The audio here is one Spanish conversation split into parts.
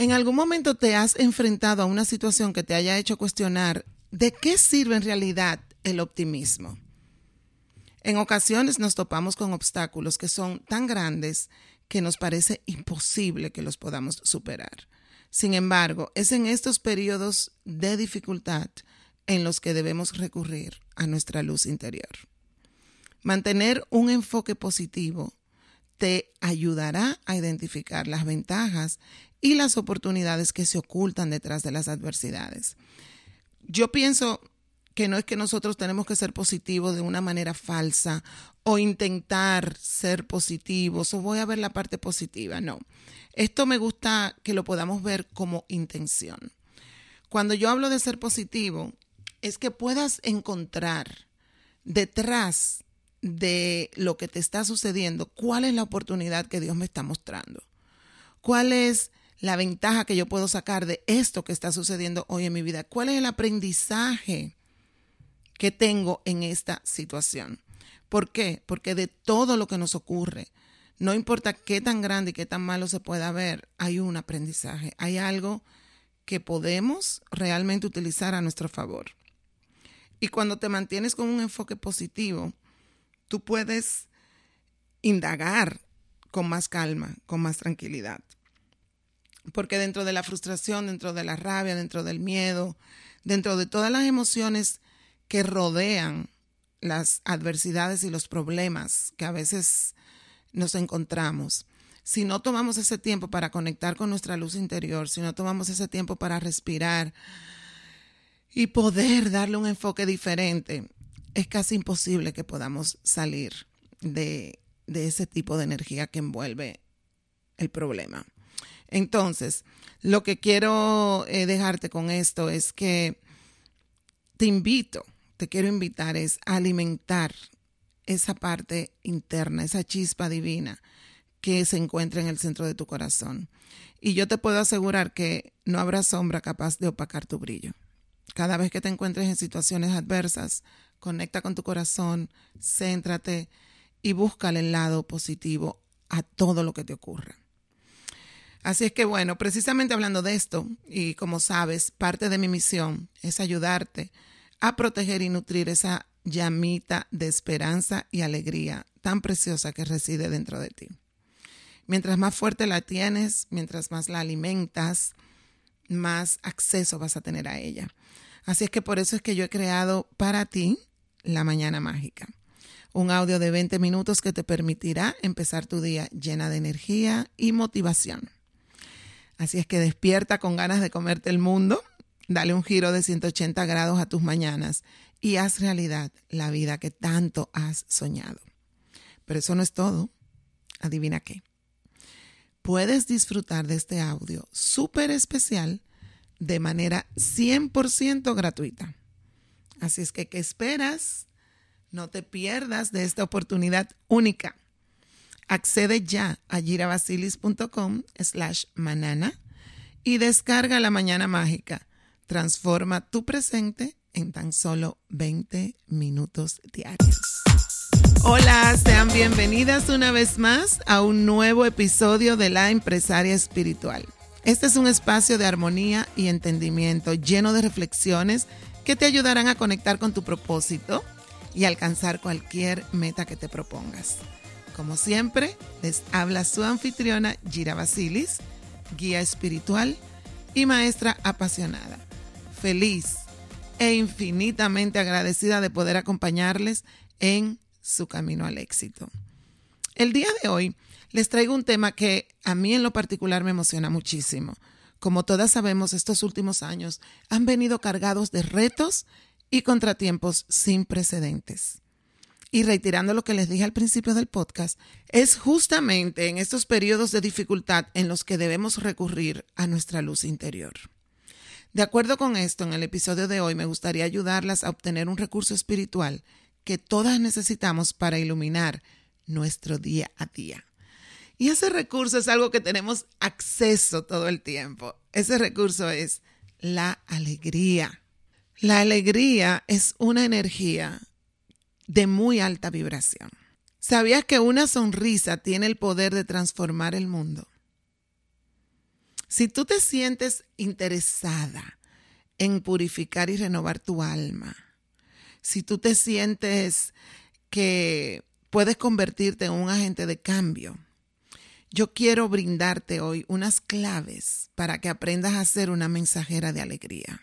¿En algún momento te has enfrentado a una situación que te haya hecho cuestionar de qué sirve en realidad el optimismo? En ocasiones nos topamos con obstáculos que son tan grandes que nos parece imposible que los podamos superar. Sin embargo, es en estos periodos de dificultad en los que debemos recurrir a nuestra luz interior. Mantener un enfoque positivo te ayudará a identificar las ventajas y las oportunidades que se ocultan detrás de las adversidades. Yo pienso que no es que nosotros tenemos que ser positivos de una manera falsa o intentar ser positivos o voy a ver la parte positiva, no. Esto me gusta que lo podamos ver como intención. Cuando yo hablo de ser positivo, es que puedas encontrar detrás de lo que te está sucediendo cuál es la oportunidad que Dios me está mostrando. ¿Cuál es la ventaja que yo puedo sacar de esto que está sucediendo hoy en mi vida? ¿Cuál es el aprendizaje que tengo en esta situación? ¿Por qué? Porque de todo lo que nos ocurre, no importa qué tan grande y qué tan malo se pueda ver, hay un aprendizaje, hay algo que podemos realmente utilizar a nuestro favor. Y cuando te mantienes con un enfoque positivo, tú puedes indagar con más calma, con más tranquilidad. Porque dentro de la frustración, dentro de la rabia, dentro del miedo, dentro de todas las emociones que rodean las adversidades y los problemas que a veces nos encontramos, si no tomamos ese tiempo para conectar con nuestra luz interior, si no tomamos ese tiempo para respirar y poder darle un enfoque diferente, es casi imposible que podamos salir de, de ese tipo de energía que envuelve el problema. Entonces, lo que quiero eh, dejarte con esto es que te invito, te quiero invitar es a alimentar esa parte interna, esa chispa divina que se encuentra en el centro de tu corazón. Y yo te puedo asegurar que no habrá sombra capaz de opacar tu brillo. Cada vez que te encuentres en situaciones adversas, conecta con tu corazón, céntrate y busca el lado positivo a todo lo que te ocurra. Así es que bueno, precisamente hablando de esto, y como sabes, parte de mi misión es ayudarte a proteger y nutrir esa llamita de esperanza y alegría tan preciosa que reside dentro de ti. Mientras más fuerte la tienes, mientras más la alimentas, más acceso vas a tener a ella. Así es que por eso es que yo he creado para ti la mañana mágica. Un audio de 20 minutos que te permitirá empezar tu día llena de energía y motivación. Así es que despierta con ganas de comerte el mundo, dale un giro de 180 grados a tus mañanas y haz realidad la vida que tanto has soñado. Pero eso no es todo. Adivina qué. Puedes disfrutar de este audio súper especial de manera 100% gratuita. Así es que, ¿qué esperas? No te pierdas de esta oportunidad única. Accede ya a girabasilis.com slash manana y descarga la mañana mágica. Transforma tu presente en tan solo 20 minutos diarios. Hola, sean bienvenidas una vez más a un nuevo episodio de La Empresaria Espiritual. Este es un espacio de armonía y entendimiento lleno de reflexiones que te ayudarán a conectar con tu propósito y alcanzar cualquier meta que te propongas. Como siempre, les habla su anfitriona Gira Basilis, guía espiritual y maestra apasionada. Feliz e infinitamente agradecida de poder acompañarles en su camino al éxito. El día de hoy les traigo un tema que a mí en lo particular me emociona muchísimo. Como todas sabemos, estos últimos años han venido cargados de retos y contratiempos sin precedentes. Y reiterando lo que les dije al principio del podcast, es justamente en estos periodos de dificultad en los que debemos recurrir a nuestra luz interior. De acuerdo con esto, en el episodio de hoy me gustaría ayudarlas a obtener un recurso espiritual que todas necesitamos para iluminar nuestro día a día. Y ese recurso es algo que tenemos acceso todo el tiempo. Ese recurso es la alegría. La alegría es una energía de muy alta vibración. ¿Sabías que una sonrisa tiene el poder de transformar el mundo? Si tú te sientes interesada en purificar y renovar tu alma, si tú te sientes que puedes convertirte en un agente de cambio, yo quiero brindarte hoy unas claves para que aprendas a ser una mensajera de alegría.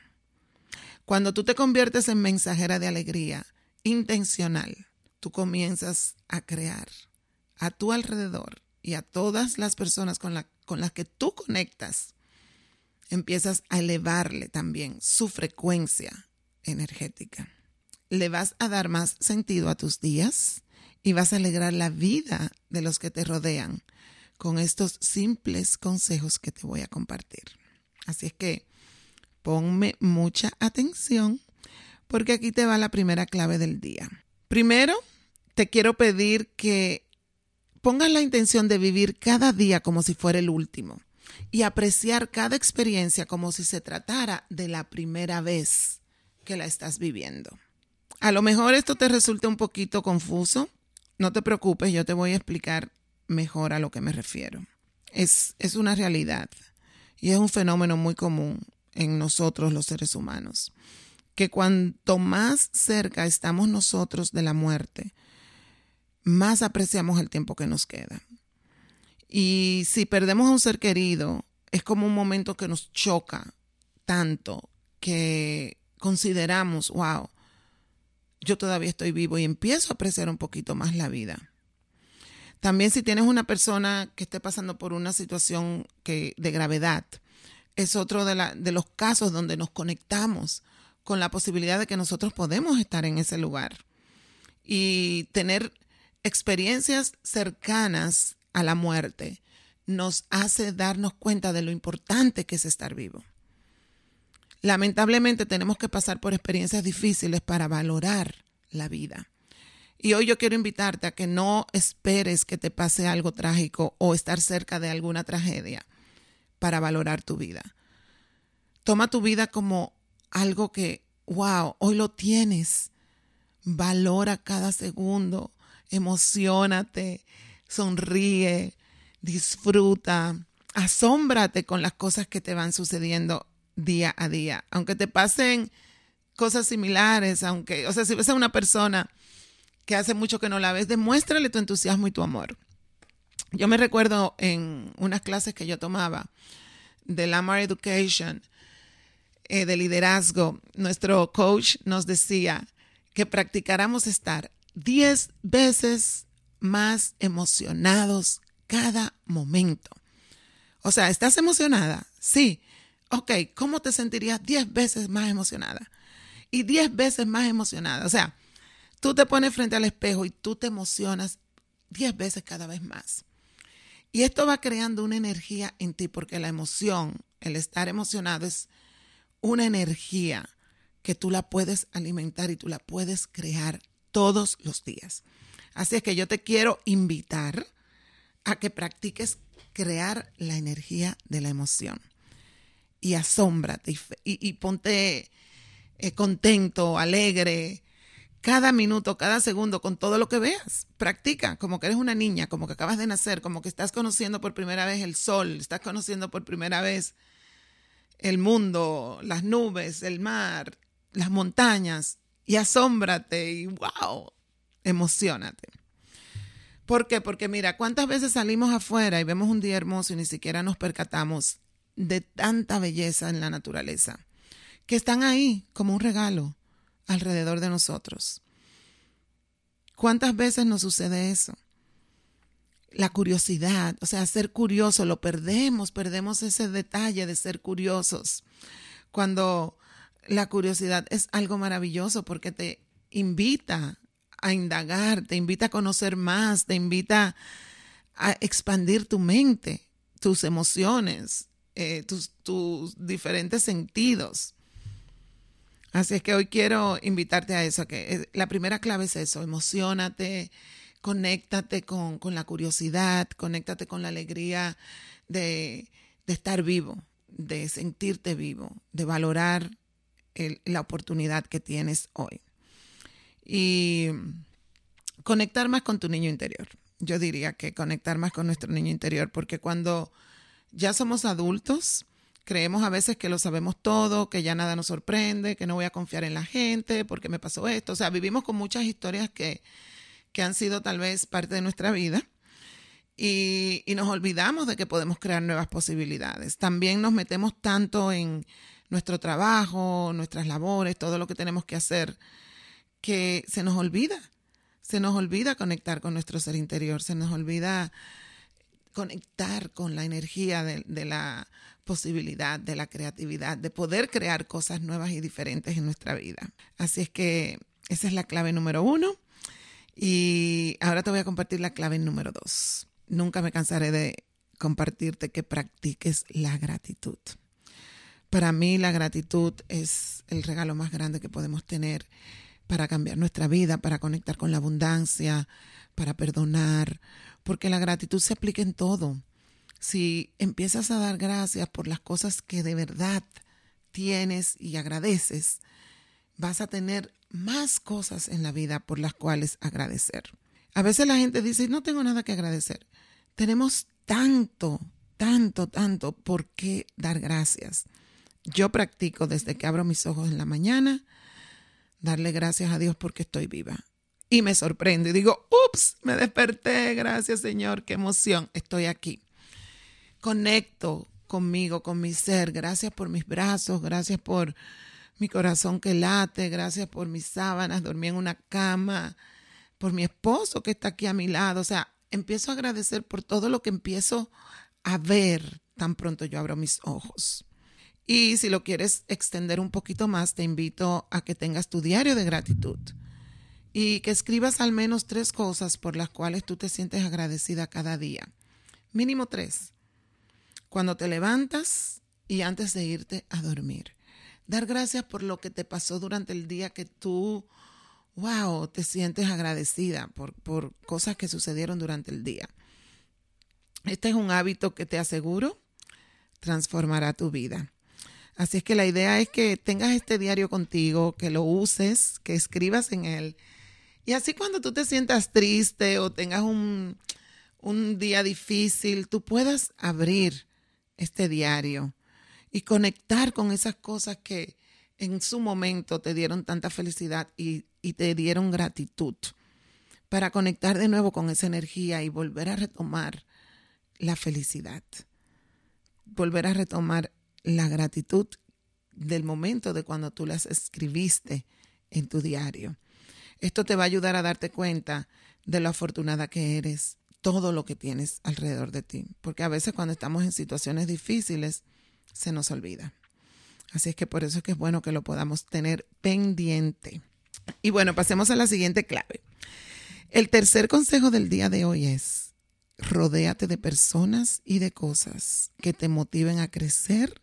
Cuando tú te conviertes en mensajera de alegría intencional, tú comienzas a crear a tu alrededor y a todas las personas con, con las que tú conectas, empiezas a elevarle también su frecuencia energética. Le vas a dar más sentido a tus días y vas a alegrar la vida de los que te rodean con estos simples consejos que te voy a compartir. Así es que ponme mucha atención porque aquí te va la primera clave del día. Primero, te quiero pedir que pongas la intención de vivir cada día como si fuera el último y apreciar cada experiencia como si se tratara de la primera vez que la estás viviendo. A lo mejor esto te resulta un poquito confuso. No te preocupes, yo te voy a explicar mejor a lo que me refiero. Es, es una realidad y es un fenómeno muy común en nosotros los seres humanos, que cuanto más cerca estamos nosotros de la muerte, más apreciamos el tiempo que nos queda. Y si perdemos a un ser querido, es como un momento que nos choca tanto que consideramos, wow, yo todavía estoy vivo y empiezo a apreciar un poquito más la vida. También si tienes una persona que esté pasando por una situación de gravedad, es otro de, la, de los casos donde nos conectamos con la posibilidad de que nosotros podemos estar en ese lugar y tener experiencias cercanas a la muerte nos hace darnos cuenta de lo importante que es estar vivo. Lamentablemente tenemos que pasar por experiencias difíciles para valorar la vida. Y hoy yo quiero invitarte a que no esperes que te pase algo trágico o estar cerca de alguna tragedia para valorar tu vida. Toma tu vida como algo que, wow, hoy lo tienes. Valora cada segundo, emocionate, sonríe, disfruta, asómbrate con las cosas que te van sucediendo día a día. Aunque te pasen cosas similares, aunque, o sea, si ves a una persona que hace mucho que no la ves, demuéstrale tu entusiasmo y tu amor. Yo me recuerdo en unas clases que yo tomaba de Lamar Education, eh, de liderazgo, nuestro coach nos decía que practicáramos estar 10 veces más emocionados cada momento. O sea, ¿estás emocionada? Sí. Ok, ¿cómo te sentirías 10 veces más emocionada? Y 10 veces más emocionada. O sea, Tú te pones frente al espejo y tú te emocionas diez veces cada vez más. Y esto va creando una energía en ti porque la emoción, el estar emocionado es una energía que tú la puedes alimentar y tú la puedes crear todos los días. Así es que yo te quiero invitar a que practiques crear la energía de la emoción. Y asómbrate y, ponte eh, contento, alegre, cada minuto, cada segundo, con todo lo que veas. Practica como que eres una niña, como que acabas de nacer, como que estás conociendo por primera vez el sol, estás conociendo por primera vez el mundo, las nubes, el mar, las montañas, y asómbrate y wow, emocionate. ¿Por qué? Porque mira, ¿cuántas veces salimos afuera y vemos un día hermoso y ni siquiera nos percatamos de tanta belleza en la naturaleza? Que están ahí como un regalo alrededor de nosotros. ¿Cuántas veces nos sucede eso? La curiosidad, o sea, ser curioso, lo perdemos, perdemos ese detalle de ser curiosos. Cuando la curiosidad es algo maravilloso porque te invita a indagar, te invita a conocer más, te invita a expandir tu mente, tus emociones, eh, tus, tus diferentes sentidos. Así es que hoy quiero invitarte a eso, que eh, la primera clave es eso, emocionate, conéctate con, la curiosidad, conéctate con la alegría de, estar vivo, de sentirte vivo, de valorar la oportunidad que tienes hoy. Y conectar más con tu niño interior. Yo diría que conectar más con nuestro niño interior, porque cuando ya somos adultos, creemos a veces que lo sabemos todo, que ya nada nos sorprende, que no voy a confiar en la gente porque me pasó esto. O sea, vivimos con muchas historias que, que han sido tal vez parte de nuestra vida y, y, nos olvidamos de que podemos crear nuevas posibilidades. También nos metemos tanto en nuestro trabajo, nuestras labores, todo lo que tenemos que hacer, que se nos olvida. Se nos olvida conectar con nuestro ser interior, se nos olvida conectar con la energía de, de, la posibilidad, de la creatividad, de poder crear cosas nuevas y diferentes en nuestra vida. Así es que esa es la clave número uno. Y ahora te voy a compartir la clave número dos. Nunca me cansaré de compartirte que practiques la gratitud. Para mí la gratitud es el regalo más grande que podemos tener para cambiar nuestra vida, para conectar con la abundancia, para perdonar, porque la gratitud se aplica en todo. Si empiezas a dar gracias por las cosas que de verdad tienes y agradeces, vas a tener más cosas en la vida por las cuales agradecer. A veces la gente dice, no tengo nada que agradecer. Tenemos tanto, tanto, tanto por qué dar gracias. Yo practico desde que abro mis ojos en la mañana, darle gracias a Dios porque estoy viva. Y me sorprendo y digo, ups, me desperté, gracias Señor, qué emoción, estoy aquí. Conecto conmigo, con mi ser, gracias por mis brazos, gracias por mi corazón que late, gracias por mis sábanas, dormí en una cama, por mi esposo que está aquí a mi lado. O sea, empiezo a agradecer por todo lo que empiezo a ver tan pronto yo abro mis ojos. Y si lo quieres extender un poquito más, te invito a que tengas tu diario de gratitud y que escribas al menos tres cosas por las cuales tú te sientes agradecida cada día. Mínimo tres. Cuando te levantas y antes de irte a dormir. Dar gracias por lo que te pasó durante el día que tú, wow, te sientes agradecida por, por cosas que sucedieron durante el día. Este es un hábito que te aseguro transformará tu vida. Así es que la idea es que tengas este diario contigo, que lo uses, que escribas en él. Y así cuando tú te sientas triste o tengas un, un día difícil, tú puedas abrir este diario y conectar con esas cosas que en su momento te dieron tanta felicidad y, te dieron gratitud, para conectar de nuevo con esa energía y volver a retomar la felicidad, volver a retomar la gratitud del momento de cuando tú las escribiste en tu diario. Esto te va a ayudar a darte cuenta de lo afortunada que eres, todo lo que tienes alrededor de ti, porque a veces cuando estamos en situaciones difíciles, se nos olvida. Así es que por eso es que es bueno que lo podamos tener pendiente. Y bueno, pasemos a la siguiente clave. El tercer consejo del día de hoy es, rodéate de personas y de cosas que te motiven a crecer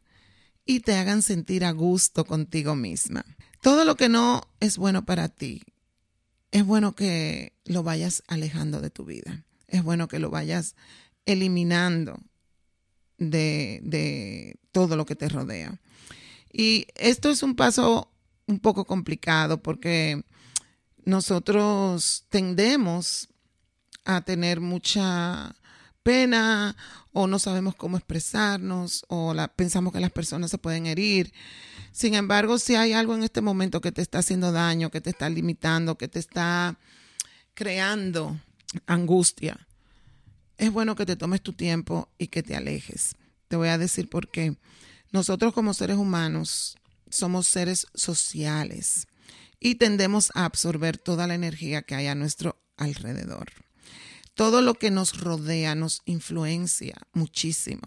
y te hagan sentir a gusto contigo misma. Todo lo que no es bueno para ti, es bueno que lo vayas alejando de tu vida. Es bueno que lo vayas eliminando de, todo lo que te rodea. Y esto es un paso un poco complicado porque nosotros tendemos a tener mucha pena o no sabemos cómo expresarnos o pensamos que las personas se pueden herir. Sin embargo, si hay algo en este momento que te está haciendo daño, que te está limitando, que te está creando angustia, es bueno que te tomes tu tiempo y que te alejes. Te voy a decir por qué. Nosotros como seres humanos somos seres sociales y tendemos a absorber toda la energía que hay a nuestro alrededor. Todo lo que nos rodea nos influencia muchísimo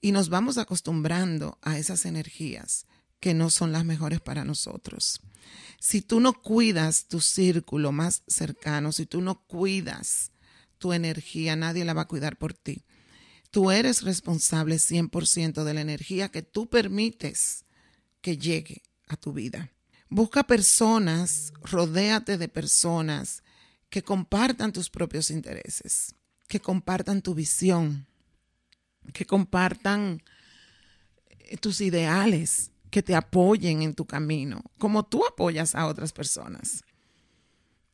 y nos vamos acostumbrando a esas energías que no son las mejores para nosotros. Si tú no cuidas tu círculo más cercano, si tú no cuidas tu energía, nadie la va a cuidar por ti. Tú eres responsable 100% de la energía que tú permites que llegue a tu vida. Busca personas, rodéate de personas que compartan tus propios intereses, que compartan tu visión, que compartan eh, tus ideales, que te apoyen en tu camino, como tú apoyas a otras personas.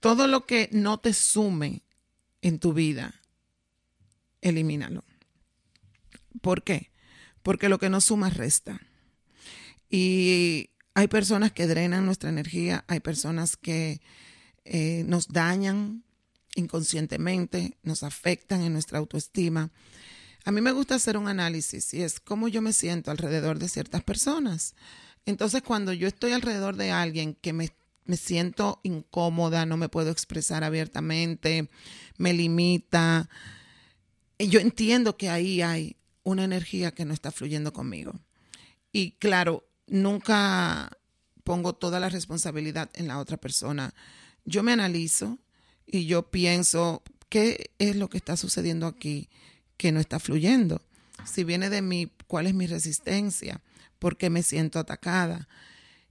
Todo lo que no te sume en tu vida, elimínalo. ¿Por qué? Porque lo que no suma resta. Y hay personas que drenan nuestra energía, hay personas que eh, nos dañan inconscientemente, nos afectan en nuestra autoestima. A mí me gusta hacer un análisis y es cómo yo me siento alrededor de ciertas personas. Entonces, cuando yo estoy alrededor de alguien que me, me siento incómoda, no me puedo expresar abiertamente, me limita, yo entiendo que ahí hay una energía que no está fluyendo conmigo. Y claro, nunca pongo toda la responsabilidad en la otra persona. Yo me analizo y yo pienso, ¿qué es lo que está sucediendo aquí que no está fluyendo? Si viene de mí, ¿cuál es mi resistencia? ¿Por qué me siento atacada?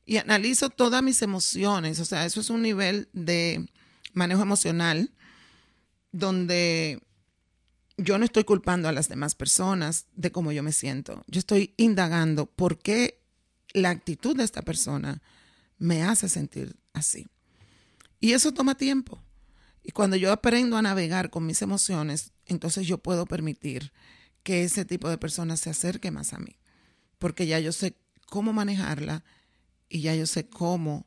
Y analizo todas mis emociones, o sea, eso es un nivel de manejo emocional donde yo no estoy culpando a las demás personas de cómo yo me siento. Yo estoy indagando por qué la actitud de esta persona me hace sentir así. Y eso toma tiempo. Y cuando yo aprendo a navegar con mis emociones, entonces yo puedo permitir que ese tipo de persona se acerque más a mí. Porque ya yo sé cómo manejarla y ya yo sé cómo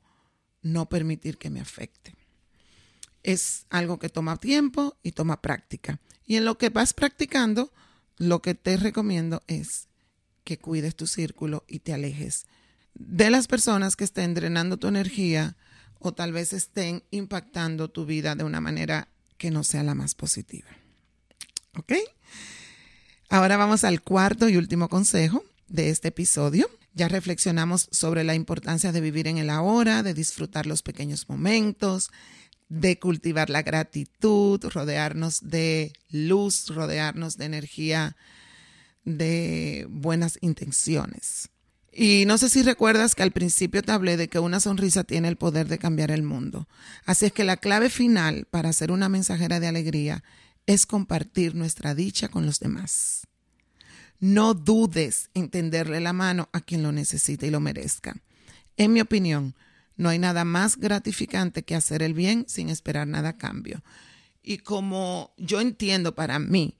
no permitir que me afecte. Es algo que toma tiempo y toma práctica. Y en lo que vas practicando, lo que te recomiendo es que cuides tu círculo y te alejes de las personas que estén drenando tu energía o tal vez estén impactando tu vida de una manera que no sea la más positiva. ¿Ok? Ahora vamos al cuarto y último consejo de este episodio. Ya reflexionamos sobre la importancia de vivir en el ahora, de disfrutar los pequeños momentos, de cultivar la gratitud, rodearnos de luz, rodearnos de energía, de buenas intenciones. Y no sé si recuerdas que al principio te hablé de que una sonrisa tiene el poder de cambiar el mundo. Así es que la clave final para ser una mensajera de alegría es compartir nuestra dicha con los demás. No dudes en tenderle la mano a quien lo necesite y lo merezca. En mi opinión, no hay nada más gratificante que hacer el bien sin esperar nada a cambio. Y como yo entiendo para mí,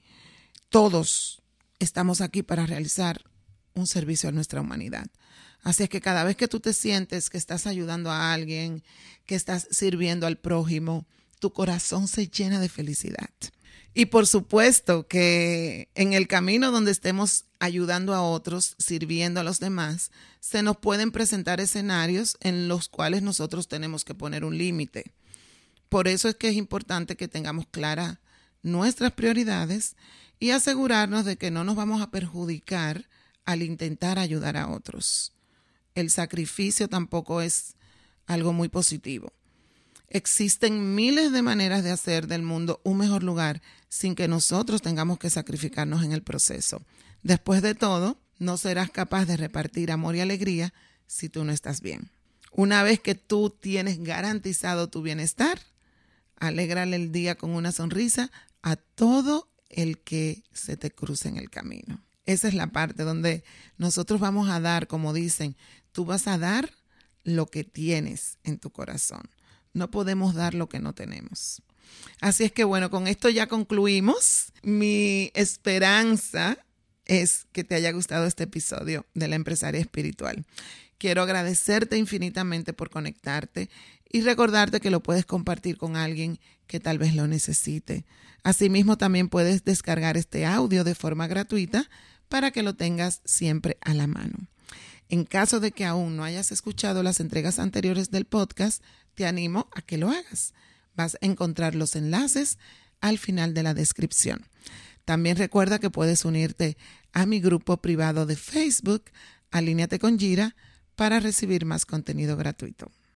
todos estamos aquí para realizar un servicio a nuestra humanidad. Así es que cada vez que tú te sientes que estás ayudando a alguien, que estás sirviendo al prójimo, tu corazón se llena de felicidad. Y por supuesto que en el camino donde estemos ayudando a otros, sirviendo a los demás, se nos pueden presentar escenarios en los cuales nosotros tenemos que poner un límite. Por eso es que es importante que tengamos claras nuestras prioridades y asegurarnos de que no nos vamos a perjudicar al intentar ayudar a otros. El sacrificio tampoco es algo muy positivo. Existen miles de maneras de hacer del mundo un mejor lugar sin que nosotros tengamos que sacrificarnos en el proceso. Después de todo, no serás capaz de repartir amor y alegría si tú no estás bien. Una vez que tú tienes garantizado tu bienestar, alégrale el día con una sonrisa a todo el que se te cruce en el camino. Esa es la parte donde nosotros vamos a dar, como dicen, tú vas a dar lo que tienes en tu corazón. No podemos dar lo que no tenemos. Así es que bueno, con esto ya concluimos. Mi esperanza es que te haya gustado este episodio de la empresaria espiritual. Quiero agradecerte infinitamente por conectarte y recordarte que lo puedes compartir con alguien que tal vez lo necesite. Asimismo, también puedes descargar este audio de forma gratuita para que lo tengas siempre a la mano. En caso de que aún no hayas escuchado las entregas anteriores del podcast, te animo a que lo hagas. Vas a encontrar los enlaces al final de la descripción. También recuerda que puedes unirte a mi grupo privado de Facebook, Alíneate con Gira, para recibir más contenido gratuito.